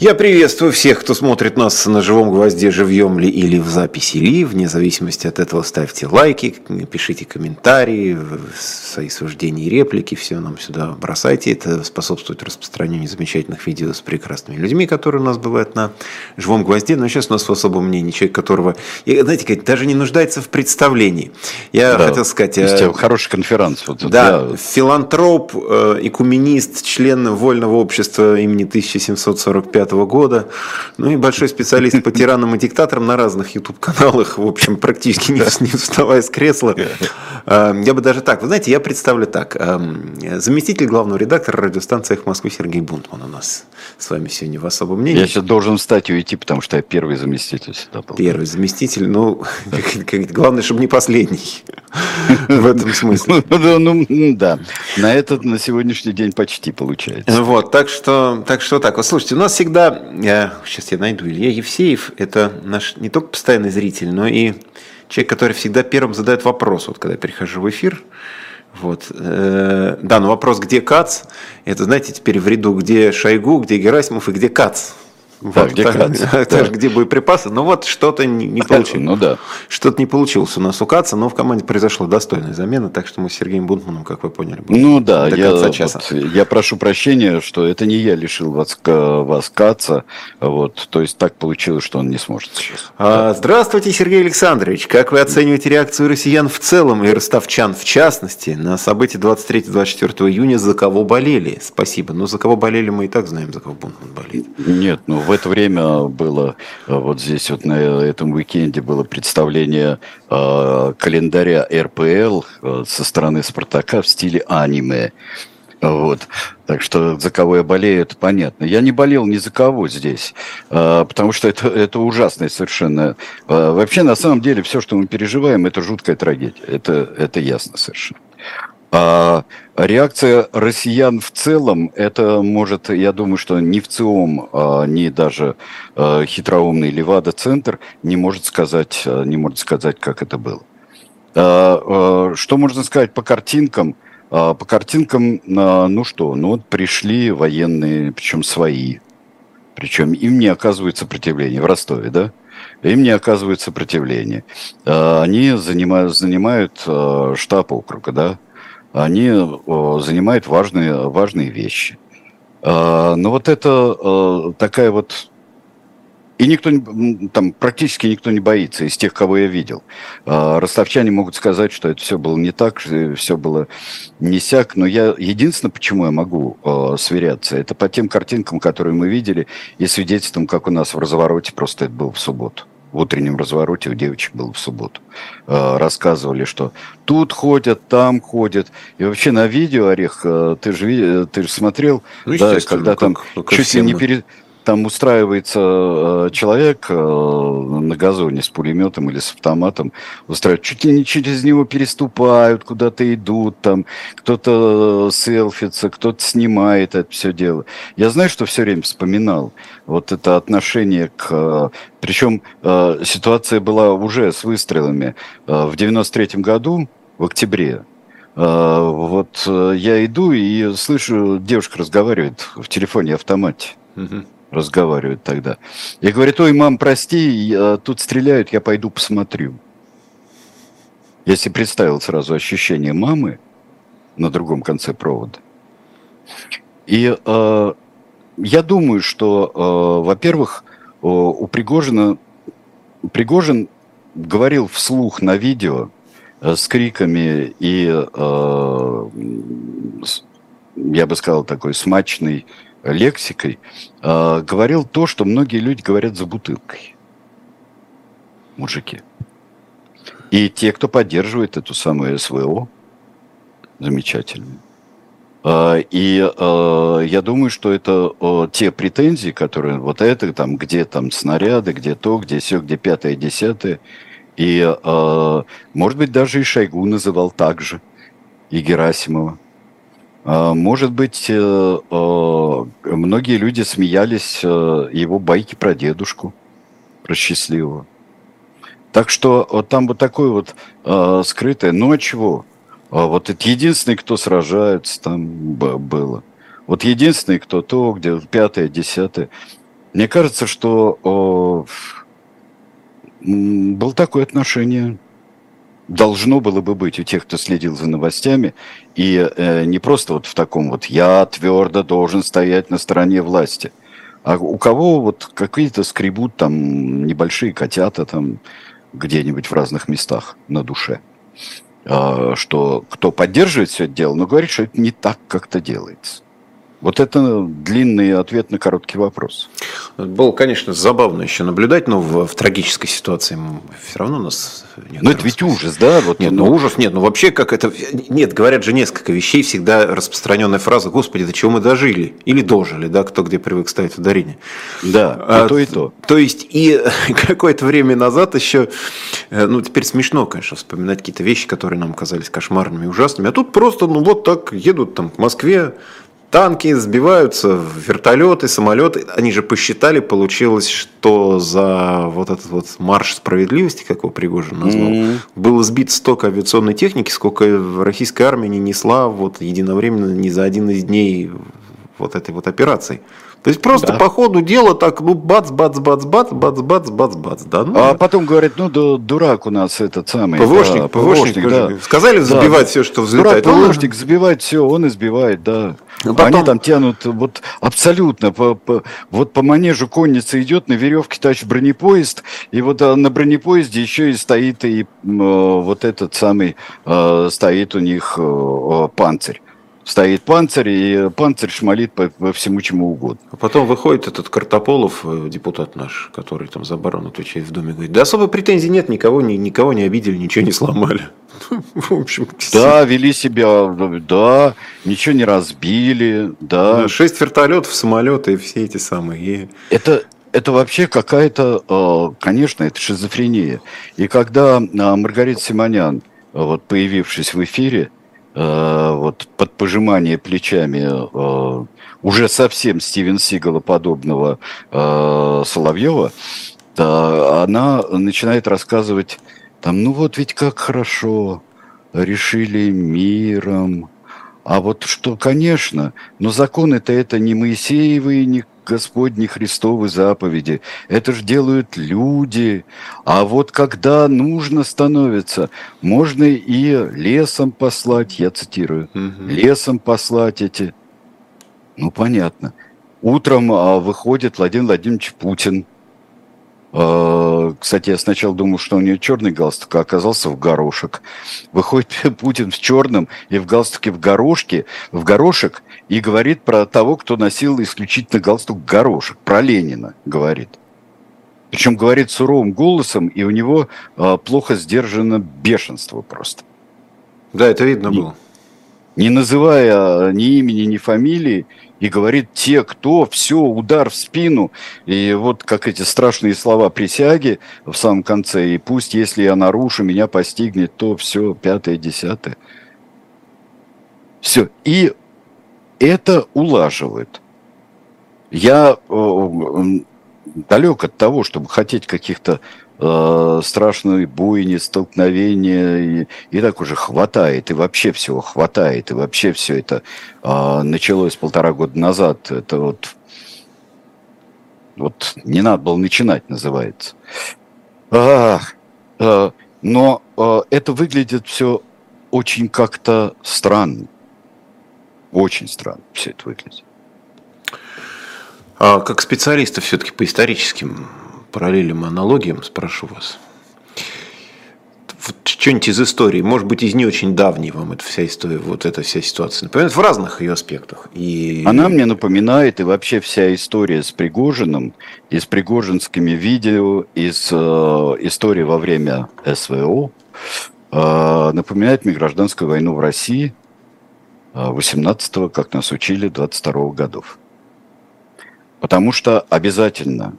Я приветствую всех, кто смотрит нас на живом гвозде, живьем ли или в записи ли. Вне зависимости от этого ставьте лайки, пишите комментарии, свои суждения и реплики. Все нам сюда бросайте. Это способствует распространению замечательных видео с прекрасными людьми, которые у нас бывают на живом гвозде. Но сейчас у нас в особом мнении человек, которого, знаете, даже не нуждается в представлении. Я да, хотел сказать... Есть э, хороший конференц. Вот, да, я... филантроп, э, экуменист, член Вольного общества имени 1745 года. Ну и большой специалист по тиранам и диктаторам на разных YouTube-каналах, в общем, практически не, не вставая с кресла. А, я бы даже так, вы знаете, я представлю так. Заместитель главного редактора радиостанции «Эхо Москвы» Сергей Бунтман у нас с вами сегодня в особом мнении. Я сейчас должен встать и уйти, потому что я первый заместитель сюда был. Первый заместитель, ну, главное, чтобы не последний. В этом смысле. Ну, ну, ну, да, на этот, на сегодняшний день почти получается. Вот, так что, так что так. Вот слушайте, у нас всегда всегда, я, сейчас я найду, Илья Евсеев, это наш не только постоянный зритель, но и человек, который всегда первым задает вопрос, вот когда я прихожу в эфир, вот. Э, да, но вопрос, где Кац, это, знаете, теперь в ряду, где Шойгу, где Герасимов и где Кац. Вот, где, так, да. где боеприпасы. Но вот что-то не, не получилось. Ну да. Что-то не получилось у нас у Каца, но в команде произошла достойная замена, так что мы с Сергеем Бунтманом, как вы поняли, ну да, до я, конца часа. Вот, я прошу прощения, что это не я лишил вас, вас Каца, вот, то есть так получилось, что он не сможет сейчас. А, здравствуйте, Сергей Александрович. Как вы оцениваете реакцию россиян в целом и ростовчан в частности на события 23-24 июня, за кого болели? Спасибо. Но за кого болели, мы и так знаем, за кого Бунтман болеет. Нет, ну в это время было, э, вот здесь вот на этом уикенде было представление э, календаря РПЛ э, со стороны Спартака в стиле аниме. Вот. Так что за кого я болею, это понятно. Я не болел ни за кого здесь, потому что это, это ужасное совершенно. Вообще, на самом деле, все, что мы переживаем, это жуткая трагедия. Это, это ясно совершенно. А реакция россиян в целом, это может, я думаю, что ни в ЦИОМ, а, ни даже а, хитроумный Левада-центр не может сказать, а, не может сказать, как это было. Что можно сказать по картинкам? По картинкам, ну что, ну вот пришли военные, причем свои, причем им не оказывают сопротивления в Ростове, да? Им не оказывают сопротивления. Они занимают, занимают штаб округа, да? Они занимают важные, важные вещи. А, но вот это такая вот... И никто, там практически никто не боится из тех, кого я видел. А, ростовчане могут сказать, что это все было не так, все было не сяк. Но я единственное, почему я могу сверяться, это по тем картинкам, которые мы видели, и свидетельством, как у нас в развороте просто это было в субботу в утреннем развороте у девочек был в субботу. Э, рассказывали, что тут ходят, там ходят. И вообще на видео, Орех, э, ты же, ты же смотрел, ну, да, когда там как, чуть ли не перед там устраивается э, человек э, на газоне с пулеметом или с автоматом, устраивает, чуть ли не через него переступают, куда-то идут, там кто-то э, селфится, кто-то снимает это все дело. Я знаю, что все время вспоминал вот это отношение к... Причем ситуация была уже с выстрелами. В 93 году, в октябре, вот я иду и слышу, девушка разговаривает в телефоне автомате. Угу разговаривают тогда. И говорит, ой, мам, прости, тут стреляют, я пойду посмотрю. Я себе представил сразу ощущение мамы на другом конце провода. И э, я думаю, что, э, во-первых, у Пригожина Пригожин говорил вслух на видео э, с криками и, э, я бы сказал, такой смачный лексикой, э, говорил то, что многие люди говорят за бутылкой. Мужики. И те, кто поддерживает эту самую СВО, замечательно. Э, и э, я думаю, что это э, те претензии, которые вот это там, где там снаряды, где то, где все, где пятое, десятое. И, может быть, даже и Шойгу называл так же, и Герасимова. А, может быть, э, э, многие люди смеялись э, его байки про дедушку, про счастливого. Так что вот там вот такое вот скрытое. Ну а чего? А вот это единственный, кто сражается, там было. Вот единственный, кто то, где пятое, десятое. Мне кажется, что было такое отношение должно было бы быть у тех, кто следил за новостями, и э, не просто вот в таком вот «я твердо должен стоять на стороне власти», а у кого вот какие-то скребут там небольшие котята там где-нибудь в разных местах на душе, э, что кто поддерживает все это дело, но говорит, что это не так как-то делается. Вот это длинный ответ на короткий вопрос. Было, конечно, забавно еще наблюдать, но в, в трагической ситуации все равно у нас... Ну, это ведь ужас, да? Вот, нет, ну, ну ужас нет. Ну, вообще, как это... Нет, говорят же несколько вещей, всегда распространенная фраза, господи, до чего мы дожили? Или дожили, да, кто где привык ставить ударение. Да, а, и то, и то. То есть, и какое-то время назад еще, э, ну, теперь смешно, конечно, вспоминать какие-то вещи, которые нам казались кошмарными, ужасными, а тут просто, ну, вот так едут там к Москве, танки сбиваются, вертолеты, самолеты. Они же посчитали, получилось, что за вот этот вот марш справедливости, как его Пригожин назвал, mm-hmm. было сбито столько авиационной техники, сколько российская армия не несла вот единовременно ни за один из дней вот этой вот операции. То есть просто да. по ходу дела так, ну, бац, бац, бац, бац, бац, бац, бац, бац, да. Ну, а потом говорит, ну, да, дурак у нас этот самый. ПВОшник, да, ПВОшник, ПВОшник да. Сказали забивать да, все, что взлетает. Дурак, ПВОшник забивает все, он избивает, да. Ну, потом... Они там тянут вот абсолютно, по, по, вот по манежу конница идет, на веревке тащит бронепоезд, и вот а, на бронепоезде еще и стоит и э, вот этот самый, э, стоит у них э, панцирь стоит панцирь, и панцирь шмалит по, по всему чему угодно. А потом выходит этот Картополов, э, депутат наш, который там за оборону отвечает в Доме, говорит, да особо претензий нет, никого, ни, никого не обидели, ничего не сломали. В общем, да, вели себя, да, ничего не разбили, да. Шесть вертолетов, самолеты и все эти самые. Это, это вообще какая-то, э, конечно, это шизофрения. И когда э, Маргарита Симонян, вот появившись в эфире, вот под пожимание плечами э, уже совсем Стивен Сигала подобного э, Соловьева, она начинает рассказывать там, ну вот ведь как хорошо, решили миром, а вот что, конечно, но законы-то это не Моисеевы, не Господни Христовы заповеди. Это же делают люди. А вот когда нужно становится, можно и лесом послать, я цитирую, угу. лесом послать эти. Ну, понятно. Утром а, выходит Владимир Владимирович Путин – кстати, я сначала думал, что у нее черный галстук, а оказался в горошек. Выходит Путин в черном и в галстуке в горошке, в горошек, и говорит про того, кто носил исключительно галстук горошек, про Ленина говорит. Причем говорит суровым голосом, и у него а, плохо сдержано бешенство просто. Да, это видно было. Не называя ни имени, ни фамилии, и говорит те, кто, все, удар в спину. И вот как эти страшные слова присяги в самом конце. И пусть, если я нарушу, меня постигнет, то все, пятое, десятое. Все. И это улаживает. Я э, далек от того, чтобы хотеть каких-то э, страшной бойни, столкновения, и, и так уже хватает, и вообще всего хватает, и вообще все это э, началось полтора года назад. Это вот, вот не надо было начинать, называется. А, а, но а, это выглядит все очень как-то странно. Очень странно все это выглядит. А как специалиста все-таки по историческим параллелям и аналогиям спрошу вас. Вот что-нибудь из истории, может быть, из не очень давней вам эта вся история, вот эта вся ситуация напоминает в разных ее аспектах. И... Она мне напоминает, и вообще вся история с Пригожиным, и с пригожинскими видео, и с э, историей во время СВО, э, напоминает мне гражданскую войну в России 18-го, э, как нас учили, 22-го годов. Потому что обязательно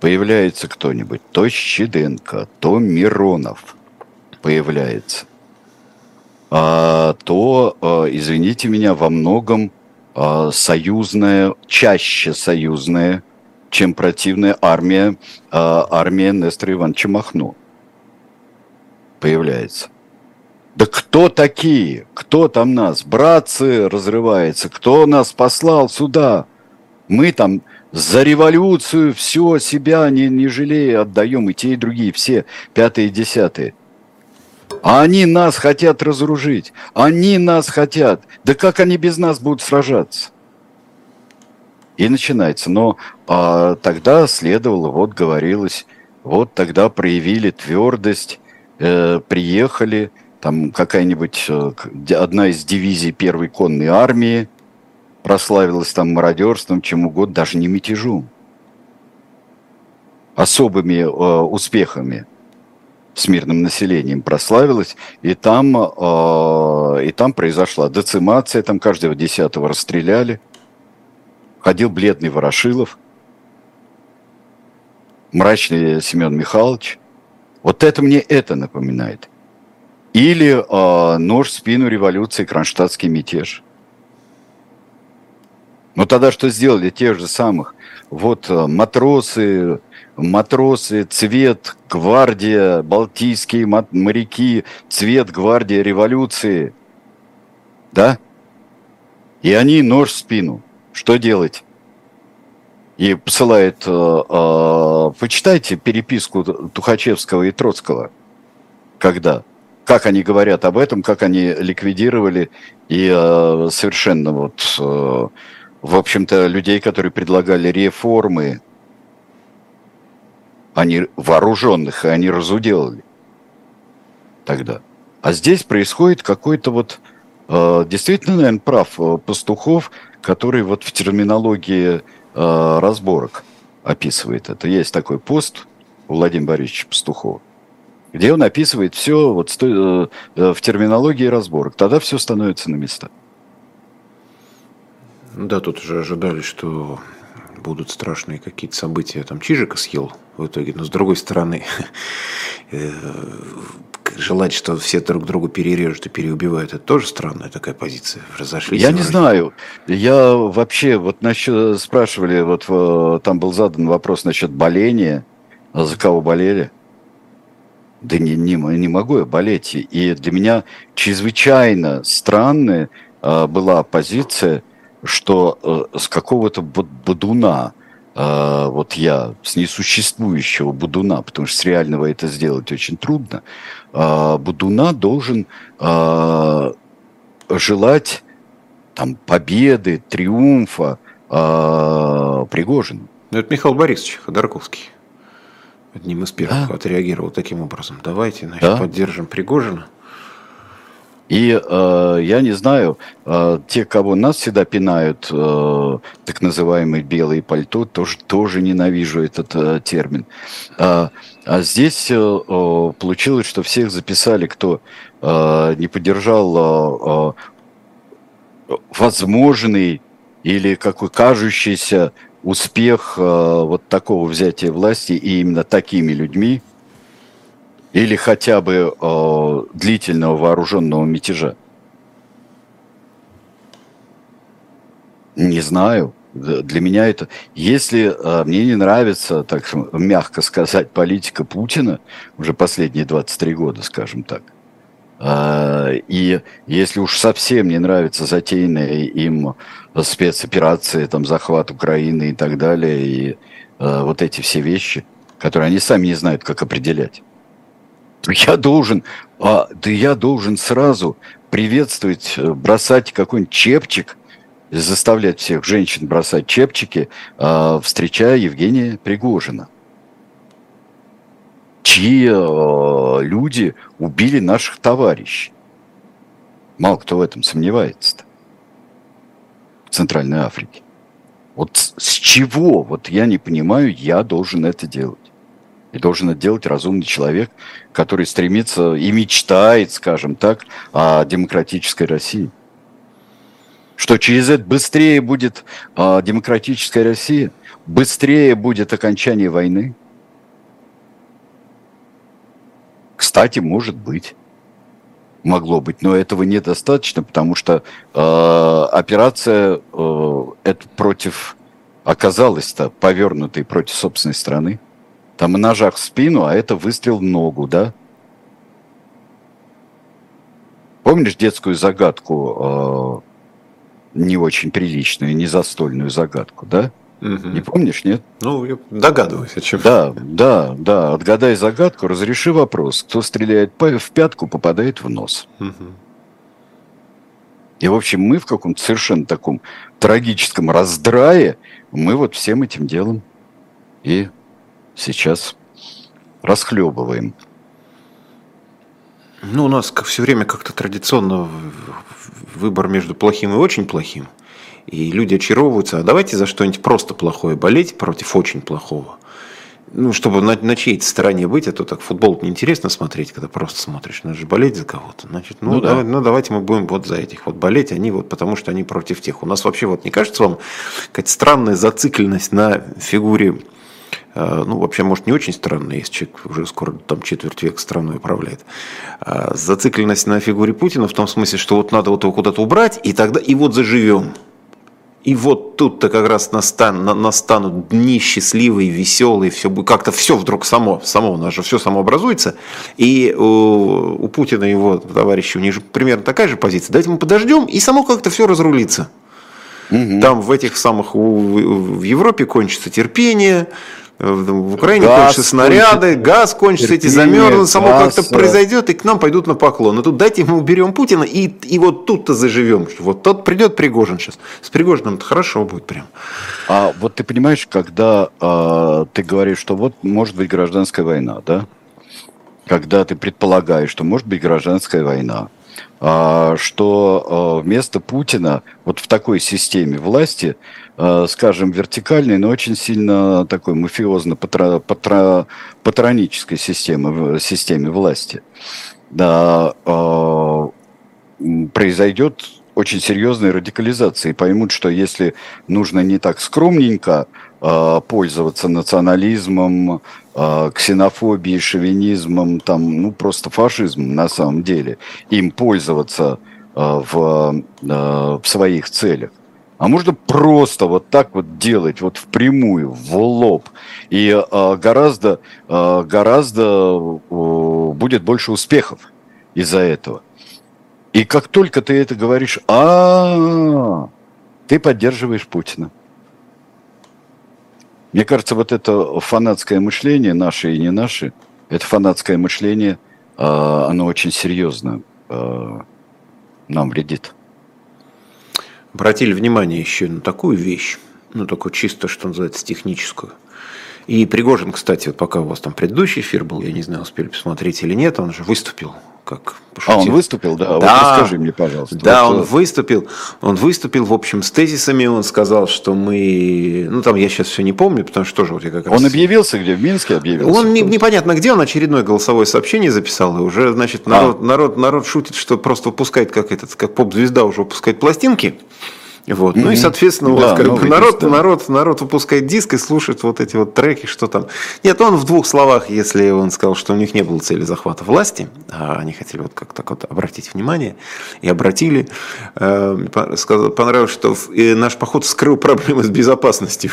появляется кто-нибудь, то Щеденко, то Миронов появляется, а, то, а, извините меня, во многом а, союзная, чаще союзная, чем противная армия, а, армия Нестора Ивановича Махно появляется. Да кто такие? Кто там нас? Братцы разрывается. Кто нас послал сюда? Мы там за революцию все себя не, не жалея отдаем, и те, и другие, все, пятые десятые. А они нас хотят разоружить, они нас хотят. Да как они без нас будут сражаться? И начинается. Но а, тогда следовало, вот говорилось, вот тогда проявили твердость, э, приехали, там какая-нибудь э, одна из дивизий первой конной армии, прославилась там мародерством, чем угодно, даже не мятежом. Особыми э, успехами с мирным населением прославилась, и там, э, и там произошла децимация, там каждого десятого расстреляли. Ходил бледный Ворошилов, мрачный Семен Михайлович. Вот это мне это напоминает. Или э, нож в спину революции, кронштадтский мятеж. Но тогда что сделали тех же самых? Вот э, матросы, матросы, цвет, гвардия, балтийские моряки, цвет, гвардия революции. Да? И они нож в спину. Что делать? И посылает, э, э, почитайте переписку Тухачевского и Троцкого. Когда? Как они говорят об этом, как они ликвидировали и э, совершенно вот э, в общем-то, людей, которые предлагали реформы, они вооруженных, и они разуделали тогда. А здесь происходит какой-то вот, э, действительно, наверное, прав э, Пастухов, который вот в терминологии э, разборок описывает это. Есть такой пост у Владимира Борисовича Пастухова, где он описывает все вот в терминологии разборок. Тогда все становится на места. Да, тут уже ожидали, что будут страшные какие-то события. Там Чижика съел в итоге. Но с другой стороны, э, желать, что все друг другу перережут и переубивают, это тоже странная такая позиция. Разошлись. Я не знаю. Я вообще, вот насчет, спрашивали, вот там был задан вопрос насчет боления. А за кого болели? Да не, не, не могу я болеть. И для меня чрезвычайно странная а, была позиция – что э, с какого-то бодуна, э, вот я, с несуществующего будуна, потому что с реального это сделать очень трудно, э, будуна должен э, желать там победы, триумфа э, Пригожину. Ну, это Михаил Борисович Ходорковский. Одним из первых да. отреагировал таким образом. Давайте, значит, да. поддержим Пригожина. И э, я не знаю, э, те, кого нас всегда пинают, э, так называемые белые пальто, тоже, тоже ненавижу этот э, термин. А, а здесь э, получилось, что всех записали, кто э, не поддержал э, э, возможный или какой кажущийся успех э, вот такого взятия власти и именно такими людьми – или хотя бы э, длительного вооруженного мятежа? Не знаю. Для меня это... Если э, мне не нравится, так мягко сказать, политика Путина, уже последние 23 года, скажем так, э, и если уж совсем не нравятся затеянные им спецоперации, там, захват Украины и так далее, и э, вот эти все вещи, которые они сами не знают, как определять, я должен, а, да я должен сразу приветствовать, э, бросать какой-нибудь чепчик, заставлять всех женщин бросать чепчики, а, встречая Евгения Пригожина, чьи а, люди убили наших товарищей. Мало кто в этом сомневается-то. В Центральной Африке. Вот с чего, вот я не понимаю, я должен это делать. И должен это делать разумный человек, который стремится и мечтает, скажем так, о демократической России. Что через это быстрее будет а, демократическая Россия, быстрее будет окончание войны. Кстати, может быть могло быть, но этого недостаточно, потому что э, операция э, это против оказалась-то повернутой против собственной страны. Там ножах в спину, а это выстрел в ногу, да? Помнишь детскую загадку, э, не очень приличную, не застольную загадку, да? Угу. Не помнишь, нет? Ну, я догадываюсь, о чем. Да, да, да. Отгадай загадку, разреши вопрос. Кто стреляет в пятку, попадает в нос. Угу. И, в общем, мы в каком-то совершенно таком трагическом раздрае, мы вот всем этим делом и сейчас расхлебываем. Ну, у нас как все время как-то традиционно выбор между плохим и очень плохим. И люди очаровываются, а давайте за что-нибудь просто плохое болеть против очень плохого ну, чтобы на, на чьей-то стороне быть, а то так футбол неинтересно смотреть, когда просто смотришь, надо же болеть за кого-то. Значит, ну, ну, да. давай, ну давайте мы будем вот за этих вот болеть, они вот потому что они против тех. У нас вообще вот не кажется вам какая-то странная зацикленность на фигуре ну, вообще, может, не очень странная, если человек уже скоро там четверть века страной управляет. А зацикленность на фигуре Путина в том смысле, что вот надо вот его куда-то убрать, и тогда и вот заживем. И вот тут-то как раз настан, настанут дни счастливые, веселые, все как-то все вдруг само, само у нас же все само образуется. И у, у Путина и его товарищи, у них же примерно такая же позиция. Дайте мы подождем, и само как-то все разрулится. Угу. Там в этих самых, в Европе кончится терпение, в Украине газ кончатся снаряды, кончится, газ кончится, эти замерзнут, само как-то произойдет, и к нам пойдут на поклон. Но тут дайте мы уберем Путина, и, и вот тут-то заживем. Вот тот придет Пригожин сейчас. С Пригожиным хорошо будет прям. А вот ты понимаешь, когда а, ты говоришь, что вот может быть гражданская война, да? Когда ты предполагаешь, что может быть гражданская война, а, что а, вместо Путина вот в такой системе власти Э, скажем, вертикальной, но очень сильно такой мафиозно-патронической системы, системе власти. Да, э, произойдет очень серьезная радикализация и поймут, что если нужно не так скромненько э, пользоваться национализмом, ксенофобией, шовинизмом, там, ну, просто фашизмом на самом деле, им пользоваться в, в своих целях, а можно просто вот так вот делать, вот впрямую, в лоб. И э, гораздо, э, гораздо э, будет больше успехов из-за этого. И как только ты это говоришь, а, ты поддерживаешь Путина. Мне кажется, вот это фанатское мышление, наше и не наше, это фанатское мышление, оно очень серьезно нам вредит обратили внимание еще на такую вещь, ну, такую чисто, что называется, техническую. И Пригожин, кстати, вот пока у вас там предыдущий эфир был, я не знаю, успели посмотреть или нет, он же выступил как пошутил. А он выступил, да? да вот расскажи мне, пожалуйста. Да, вот, он выступил. Он выступил, в общем, с тезисами. Он сказал, что мы... Ну, там я сейчас все не помню, потому что тоже вот я как раз... Он объявился где? В Минске объявился? Он не, непонятно где, он очередное голосовое сообщение записал. И уже, значит, народ, а. народ, народ шутит, что просто выпускает, как этот, как поп-звезда уже выпускает пластинки. Вот. Mm-hmm. Ну и, соответственно, да, вот, как бы, народ, да. народ, народ выпускает диск и слушает вот эти вот треки, что там. Нет, он в двух словах, если он сказал, что у них не было цели захвата власти, а они хотели вот как-то вот обратить внимание, и обратили. Э, понравилось, что наш поход скрыл проблемы с безопасностью.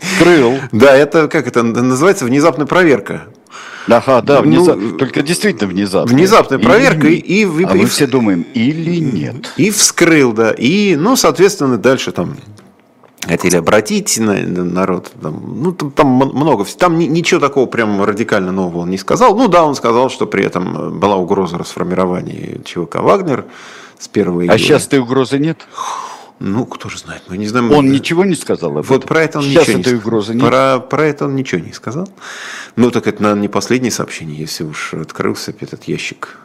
Скрыл. Да, это как это называется внезапная проверка. Ага, да, внезап... ну, только действительно внезапно. Внезапная проверка и, и, и, а и, мы все думаем, или нет. И вскрыл, да. И, ну, соответственно, дальше там хотели обратить на, народ. Там, ну, там, там много. Там ничего такого прям радикально нового он не сказал. Ну да, он сказал, что при этом была угроза расформирования ЧВК Вагнер с 1 июля. А сейчас этой угрозы нет? Ну, кто же знает, мы не знаем. Он ничего не сказал об Вот про это он Сейчас ничего этой не угрозы нет. Про, про это он ничего не сказал. Ну, так это, наверное, не последнее сообщение, если уж открылся этот ящик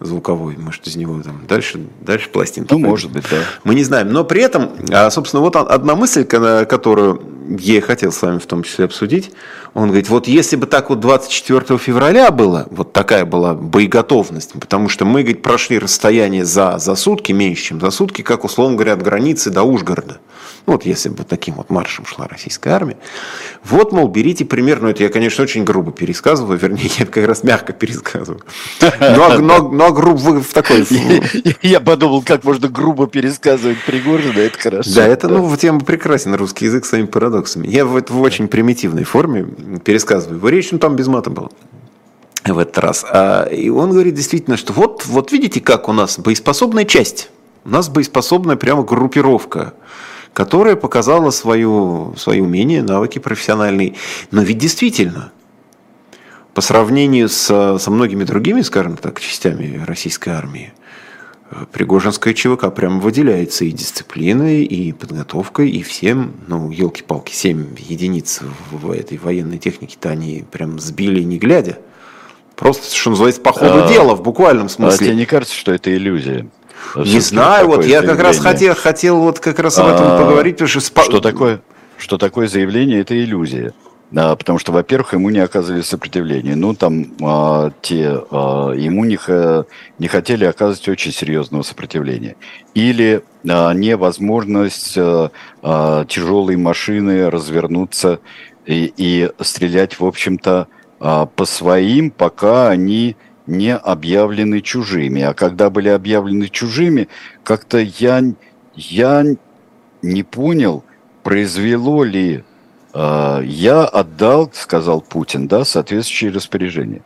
звуковой, может, из него там дальше, дальше пластинки. Ну, может быть, да. Мы не знаем. Но при этом, а, собственно, вот одна мысль, которую я хотел с вами в том числе обсудить. Он говорит, вот если бы так вот 24 февраля было, вот такая была боеготовность, потому что мы, говорит, прошли расстояние за, за сутки, меньше, чем за сутки, как, условно говоря, от границы до Ужгорода. Ну, вот если бы таким вот маршем шла российская армия. Вот, мол, берите пример, ну, это я, конечно, очень грубо пересказываю, вернее, я как раз мягко пересказываю. Но, но, но грубо в такой... Я подумал, как можно грубо пересказывать Пригожина, это хорошо. Да, это, ну, тема прекрасен, русский язык своими парадоксами. Я в, в очень примитивной форме пересказываю его речь, ну, там без мата было в этот раз. А, и он говорит действительно, что вот, вот видите, как у нас боеспособная часть. У нас боеспособная прямо группировка которая показала свою, свои умения, навыки профессиональные. Но ведь действительно, по сравнению со, со многими другими, скажем так, частями российской армии, Пригожинская ЧВК прямо выделяется и дисциплиной, и подготовкой, и всем, ну, елки-палки, 7 единиц в этой военной технике-то они прям сбили не глядя. Просто, что называется, по ходу а, дела, в буквальном смысле. А тебе не кажется, что это иллюзия? Не знаю, вот я как раз хотел, хотел вот как раз об этом а, поговорить, потому что... Что такое, что такое заявление? Это иллюзия. Да, потому что, во-первых, ему не оказывали сопротивления. Ну, там а, те, а, ему не, не хотели оказывать очень серьезного сопротивления. Или а, невозможность а, а, тяжелой машины развернуться и, и стрелять, в общем-то, а, по своим, пока они не объявлены чужими. А когда были объявлены чужими, как-то я, я не понял, произвело ли а, я отдал, сказал Путин, да, соответствующие распоряжения.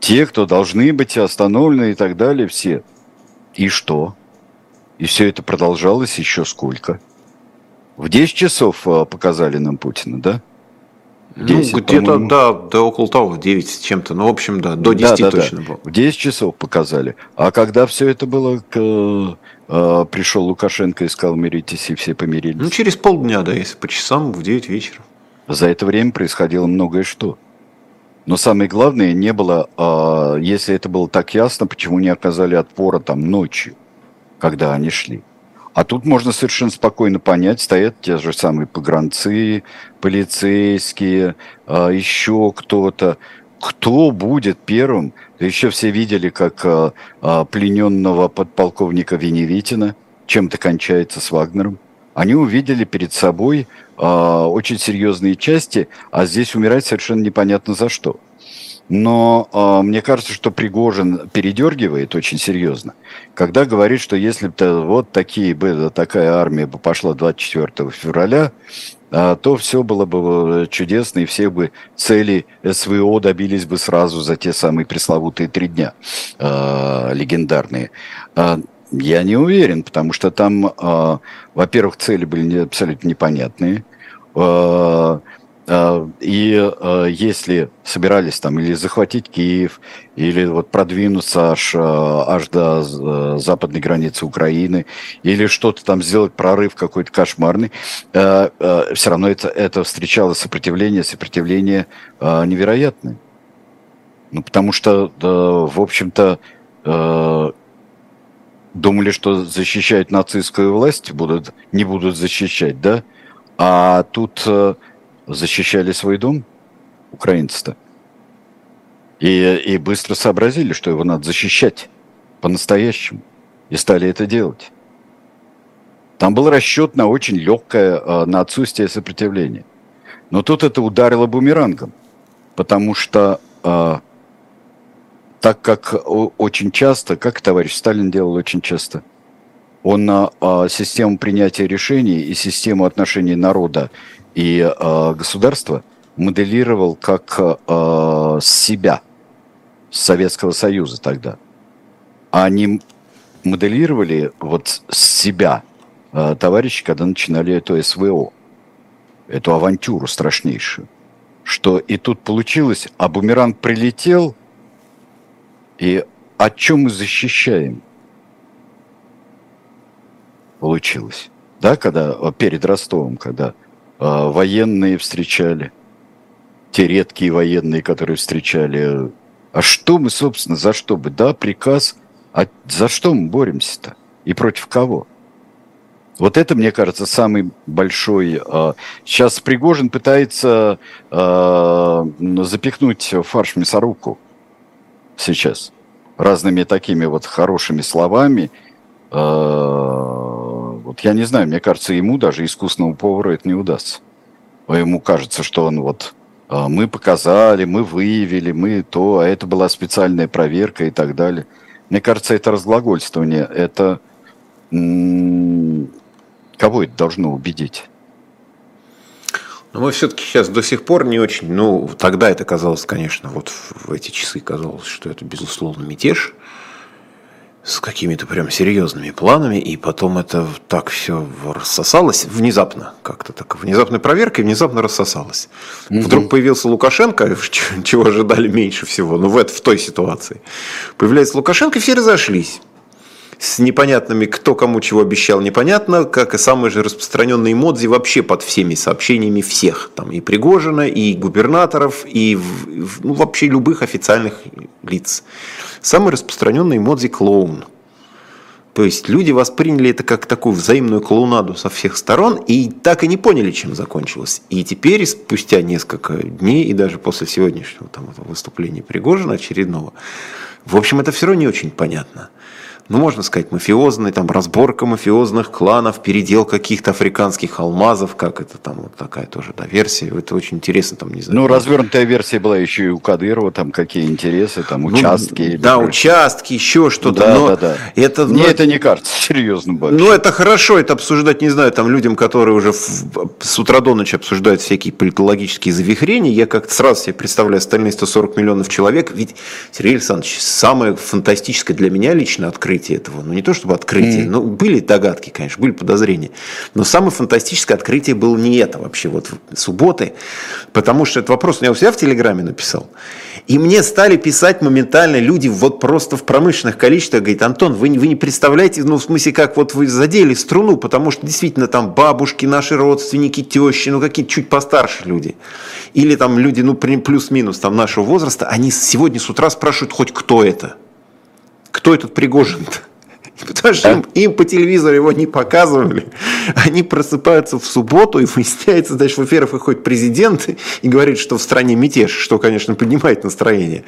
Те, кто должны быть остановлены и так далее, все. И что? И все это продолжалось еще сколько? В 10 часов а, показали нам Путина, да? 10, ну, где-то, да, да, около того, в 9 с чем-то. Ну, в общем, да, до 10 да, да, точно да. было. В 10 часов показали. А когда все это было, к, э, пришел Лукашенко и сказал, миритесь, и все помирились? Ну, через полдня, да, если по часам, в 9 вечера. За это время происходило многое что. Но самое главное, не было, э, если это было так ясно, почему не оказали отпора там ночью, когда они шли. А тут можно совершенно спокойно понять, стоят те же самые погранцы, полицейские, а, еще кто-то. Кто будет первым? Еще все видели, как а, а, плененного подполковника Веневитина, чем это кончается с Вагнером. Они увидели перед собой очень серьезные части, а здесь умирать совершенно непонятно за что. Но э, мне кажется, что Пригожин передергивает очень серьезно, когда говорит, что если бы вот такие бы, такая армия бы пошла 24 февраля, э, то все было бы чудесно, и все бы цели СВО добились бы сразу за те самые пресловутые три дня э, легендарные. Э, я не уверен, потому что там, э, во-первых, цели были абсолютно непонятные. Э, а, и а, если собирались там или захватить Киев, или вот продвинуться аж, а, аж до западной границы Украины, или что-то там сделать, прорыв какой-то кошмарный, все равно это, это встречало сопротивление, сопротивление невероятное. Ну, потому что, в общем-то, думали, что защищать нацистскую власть будут, не будут защищать, да? А тут защищали свой дом, украинцы-то. И, и быстро сообразили, что его надо защищать по-настоящему. И стали это делать. Там был расчет на очень легкое, а, на отсутствие сопротивления. Но тут это ударило бумерангом. Потому что а, так как очень часто, как товарищ Сталин делал очень часто, он а, систему принятия решений и систему отношений народа и э, государство моделировал как э, себя, Советского Союза тогда. Они моделировали вот себя э, товарищи, когда начинали эту СВО, эту авантюру страшнейшую. Что и тут получилось, а бумеранг прилетел, и о чем мы защищаем? Получилось. Да, когда перед Ростовом, когда военные встречали, те редкие военные, которые встречали. А что мы, собственно, за что бы? Да, приказ, а за что мы боремся-то? И против кого? Вот это, мне кажется, самый большой... А, сейчас Пригожин пытается а, запихнуть фарш мясорубку сейчас разными такими вот хорошими словами, вот я не знаю, мне кажется, ему даже искусственному повару это не удастся. Ему кажется, что он вот а, мы показали, мы выявили, мы то, а это была специальная проверка и так далее. Мне кажется, это разглагольствование, это кого это должно убедить? Но мы все-таки сейчас до сих пор не очень, ну, тогда это казалось, конечно, вот в эти часы казалось, что это, безусловно, мятеж. С какими-то прям серьезными планами, и потом это так все рассосалось внезапно, как-то так, внезапной проверкой внезапно рассосалось. Угу. Вдруг появился Лукашенко, чего ожидали меньше всего, ну в, это, в той ситуации. Появляется Лукашенко, все разошлись с непонятными, кто кому чего обещал, непонятно, как и самые же распространенные эмодзи вообще под всеми сообщениями всех, там и Пригожина, и губернаторов, и ну, вообще любых официальных лиц. Самый распространенный эмодзи клоун. То есть люди восприняли это как такую взаимную клоунаду со всех сторон и так и не поняли, чем закончилось. И теперь, спустя несколько дней и даже после сегодняшнего там, выступления Пригожина очередного, в общем, это все равно не очень понятно ну, можно сказать, мафиозный, там, разборка мафиозных кланов, передел каких-то африканских алмазов, как это там, вот такая тоже, да, версия, это очень интересно, там, не знаю. Ну, развернутая версия была еще и у Кадырова, там, какие интересы, там, ну, участки. Ну, да, прочее. участки, еще что-то, да, но да, да. это... Мне ну, это не кажется серьезно больше. Ну, это хорошо, это обсуждать, не знаю, там, людям, которые уже в, с утра до ночи обсуждают всякие политологические завихрения, я как-то сразу себе представляю остальные 140 миллионов человек, ведь, Сергей Александрович, самое фантастическое для меня лично открытие открытие этого. Ну, не то чтобы открытие, mm. но были догадки, конечно, были подозрения. Но самое фантастическое открытие было не это вообще, вот субботы. Потому что этот вопрос я у себя в Телеграме написал. И мне стали писать моментально люди вот просто в промышленных количествах. Говорит, Антон, вы, вы не представляете, ну, в смысле, как вот вы задели струну, потому что действительно там бабушки, наши родственники, тещи, ну, какие-то чуть постарше люди. Или там люди, ну, плюс-минус там нашего возраста, они сегодня с утра спрашивают хоть кто это кто этот Пригожин-то? Потому что им, им по телевизору его не показывали. Они просыпаются в субботу, и выясняется, значит, в эфирах выходит президент и говорит, что в стране мятеж, что, конечно, поднимает настроение.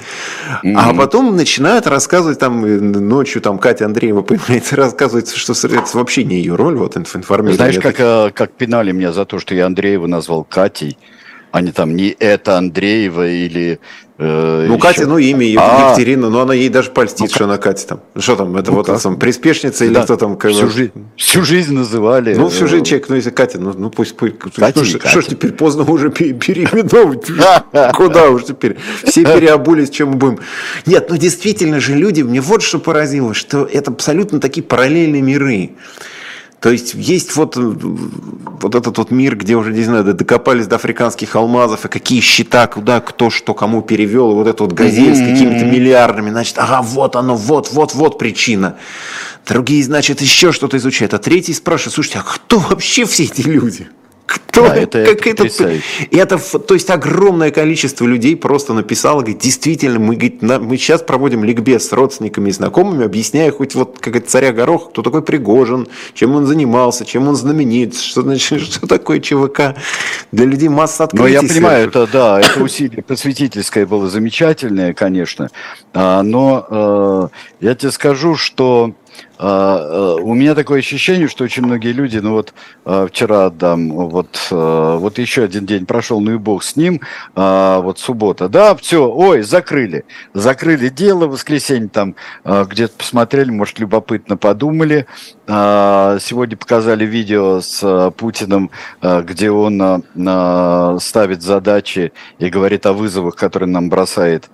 Mm-hmm. А потом начинают рассказывать, там, ночью там Катя Андреева появляется, рассказывает, что это вообще не ее роль, вот информирование. Знаешь, как, э, как пинали меня за то, что я Андреева назвал Катей, а не там не это Андреева или Э, ну, еще... Катя, ну, имя ее а... Екатерина, но она ей даже польстит, ну, что она Катя там. Что там, это ну, вот там, приспешница или да. кто там? Всю, жи... всю жизнь называли. Ну, всю жизнь человек, ну, если Катя, ну, ну пусть, пусть Катя что, что ж теперь поздно уже переименовывать? Куда уж теперь? Все переобулись, чем мы будем. Нет, ну, действительно же люди, мне вот что поразило, что это абсолютно такие параллельные миры. То есть есть вот, вот этот вот мир, где уже, не знаю, докопались до африканских алмазов, и какие счета, куда, кто, что, кому перевел, и вот это вот газель с какими-то миллиардами, значит, ага, вот оно, вот, вот, вот причина. Другие, значит, еще что-то изучают. А третий спрашивает, слушайте, а кто вообще все эти люди? Кто, да, это, как это, это, это, то есть огромное количество людей просто написало, говорит, действительно, мы, говорит, на, мы сейчас проводим ликбез с родственниками и знакомыми, объясняя хоть вот как это царя Горох, кто такой Пригожин, чем он занимался, чем он знаменит, что значит, что такое ЧВК. Для людей масса открытий. Ну, я понимаю, это да, это усилие просветительское было замечательное, конечно, а, но э, я тебе скажу, что у меня такое ощущение, что очень многие люди, ну вот э, вчера там, вот, э, вот еще один день прошел, ну и бог с ним, а, вот суббота, да, все, ой, закрыли, закрыли дело, воскресенье там где-то посмотрели, может, любопытно подумали, а, сегодня показали видео с Путиным, где он ставит задачи и говорит о вызовах, которые нам бросает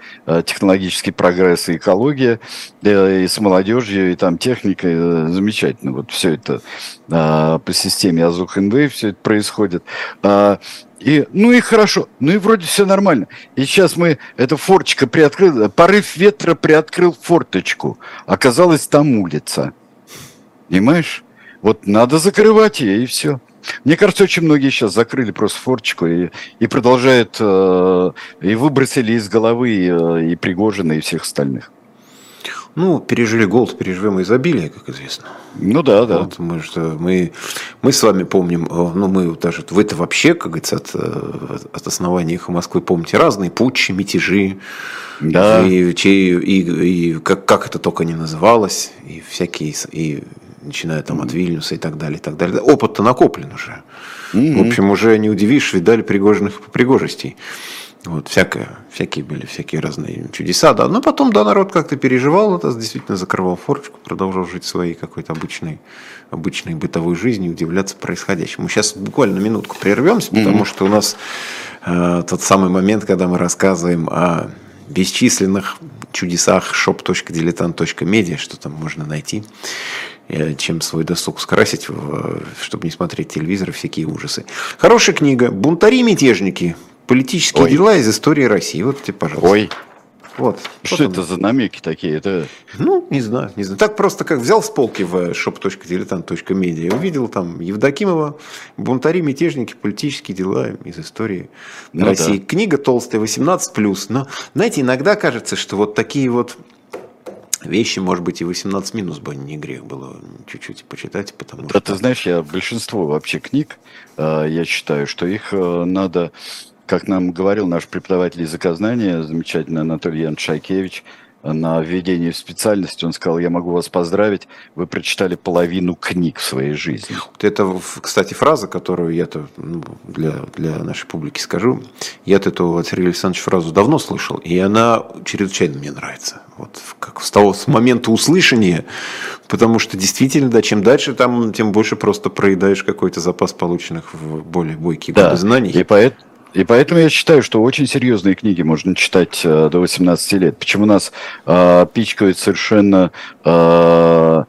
технологический прогресс и экология, и с молодежью, и там техника, техникой э, замечательно. Вот все это а, по системе Азух НВ все это происходит. А, и, ну и хорошо, ну и вроде все нормально. И сейчас мы, эта форточка приоткрыла, порыв ветра приоткрыл форточку. Оказалось, там улица. Понимаешь? Вот надо закрывать ее, и все. Мне кажется, очень многие сейчас закрыли просто форчику и, и продолжают, э, и выбросили из головы э, и Пригожина, и всех остальных. Ну, пережили голод, переживем изобилие, как известно. Ну да, да. Вот мы, что, мы, мы с вами помним, э, ну мы даже вы это вообще, как говорится, от, э, от основания их Москвы помните разные путчи, мятежи, да. и, и, и, и как, как это только не называлось, и всякие, и начиная там от Вильнюса и так далее, и так далее. Опыт-то накоплен уже. Mm-hmm. В общем, уже не удивишь, видали пригожных пригожестей. Вот, всякое, всякие были, всякие разные чудеса, да. Но потом, да, народ как-то переживал это, действительно закрывал форочку, продолжал жить своей какой-то обычной, обычной бытовой жизнью, удивляться происходящему. Сейчас буквально минутку прервемся, потому mm-hmm. что у нас э, тот самый момент, когда мы рассказываем о бесчисленных чудесах shop.diletant.media, что там можно найти, э, чем свой досуг скрасить, чтобы не смотреть телевизор, всякие ужасы. Хорошая книга «Бунтари-мятежники. Политические Ой. дела из истории России». Вот тебе, пожалуйста. Ой, вот. Что вот это за намеки такие? Это... Ну, не знаю, не знаю. Так просто как взял с полки в shop.diletant.media, увидел там Евдокимова, бунтари, мятежники, политические дела из истории ну, России. Да. Книга толстая, 18+. Но, знаете, иногда кажется, что вот такие вот вещи, может быть, и 18 минус бы не грех было чуть-чуть почитать, потому да, что... ты знаешь, я большинство вообще книг, э, я считаю, что их э, надо как нам говорил наш преподаватель языкознания, замечательный Анатолий Ян Шайкевич, на введении в специальность, он сказал, я могу вас поздравить, вы прочитали половину книг в своей жизни. Это, кстати, фраза, которую я-то ну, для, для нашей публики скажу. Я-то эту от Сергея Александровича фразу давно слышал, и она чрезвычайно мне нравится. Вот как с того с момента услышания, потому что действительно, да, чем дальше, там, тем больше просто проедаешь какой-то запас полученных в более бойкие да. знаний. И поэтому и поэтому я считаю, что очень серьезные книги можно читать э, до 18 лет. Почему нас э, пичкают совершенно э,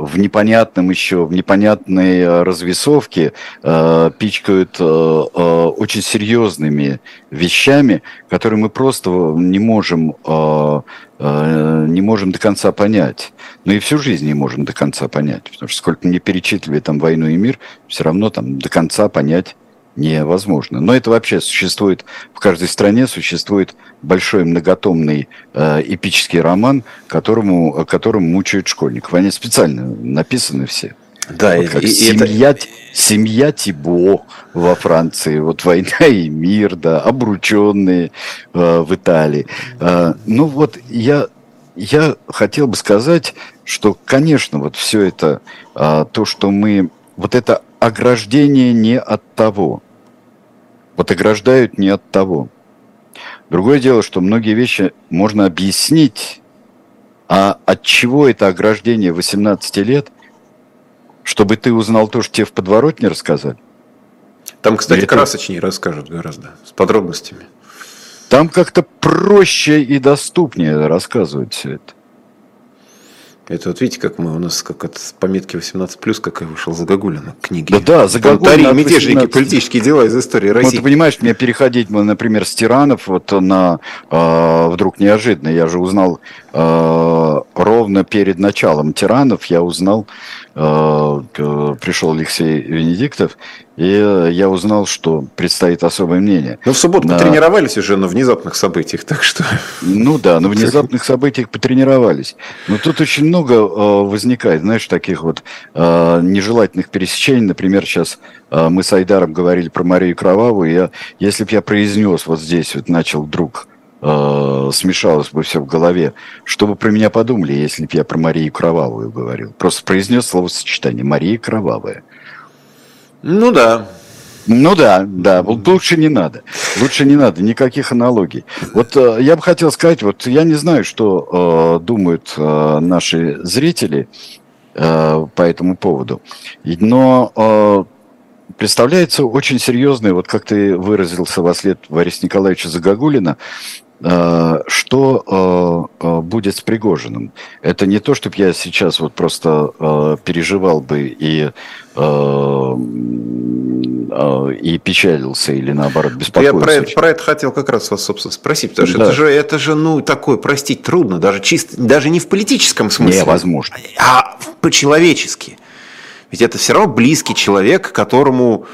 в непонятном еще, в непонятной э, развесовке э, пичкают э, э, очень серьезными вещами, которые мы просто не можем, э, э, не можем до конца понять. Но и всю жизнь не можем до конца понять. Потому что сколько мне перечитывали там «Войну и мир», все равно там до конца понять невозможно. Но это вообще существует в каждой стране, существует большой многотомный э, эпический роман, которому, которым мучают школьников. Они специально написаны все. Да, вот как и, семья, это... семья Тибо во Франции, вот война и мир, да, обрученные э, в Италии. Э, ну вот я, я хотел бы сказать, что, конечно, вот все это, э, то, что мы, вот это ограждение не от того. Вот ограждают не от того. Другое дело, что многие вещи можно объяснить, а от чего это ограждение 18 лет, чтобы ты узнал то, что тебе в подворотне рассказали? Там, кстати, Или красочнее это... расскажут гораздо, с подробностями. Там как-то проще и доступнее рассказывают все это. Это вот видите, как мы у нас как от пометки 18+, как я вышел Загогулина книги. Да, да, Загогулина. мятежники, политические дела из истории России. Вот ты понимаешь, мне переходить, например, с тиранов вот на э, вдруг неожиданно. Я же узнал э, ровно перед началом тиранов, я узнал Э, пришел Алексей Венедиктов, и я узнал, что предстоит особое мнение. Ну, в субботу на... потренировались уже на внезапных событиях, так что... Ну да, на внезапных событиях потренировались. Но тут очень много э, возникает, знаешь, таких вот э, нежелательных пересечений. Например, сейчас мы с Айдаром говорили про Марию Кровавую. Я, если бы я произнес вот здесь, вот начал вдруг э, смешалось бы все в голове. Что бы про меня подумали, если бы я про Марию Кровавую говорил? Просто произнес словосочетание «Мария Кровавая». Ну да. Ну да, да, лучше не надо. Лучше не надо, никаких аналогий. Вот э, я бы хотел сказать, вот я не знаю, что э, думают э, наши зрители э, по этому поводу, но э, представляется очень серьезный, вот как ты выразился во след Бориса Николаевича Загогулина, Э, что э, э, будет с Пригожиным. Это не то, чтобы я сейчас вот просто переживал бы и и печалился или наоборот беспокоился. Я про это, про это хотел как раз вас, собственно, спросить, потому что да. это же, это же, ну, такое простить трудно, даже чисто, даже не в политическом смысле. Невозможно. А по-человечески. Ведь это все равно близкий человек, которому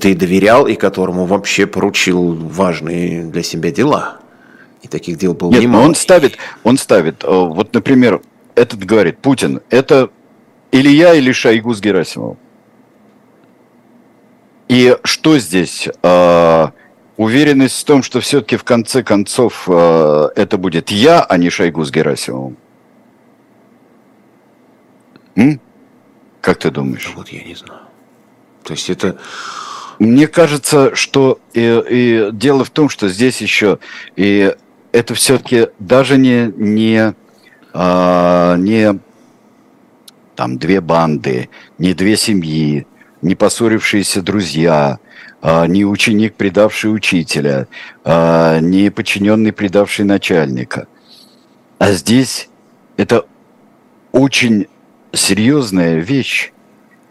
ты доверял и которому вообще поручил важные для себя дела. И таких дел было Нет, немало. он ставит, он ставит, э, вот, например, этот говорит, Путин, это или я, или Шойгу с Герасимовым. И что здесь? Э, уверенность в том, что все-таки в конце концов э, это будет я, а не Шойгу с Герасимовым. М? Как ты думаешь? Вот я не знаю. То есть это мне кажется, что и, и дело в том, что здесь еще и это все-таки даже не не а, не там две банды, не две семьи, не поссорившиеся друзья, а, не ученик, предавший учителя, а, не подчиненный, предавший начальника. А здесь это очень серьезная вещь.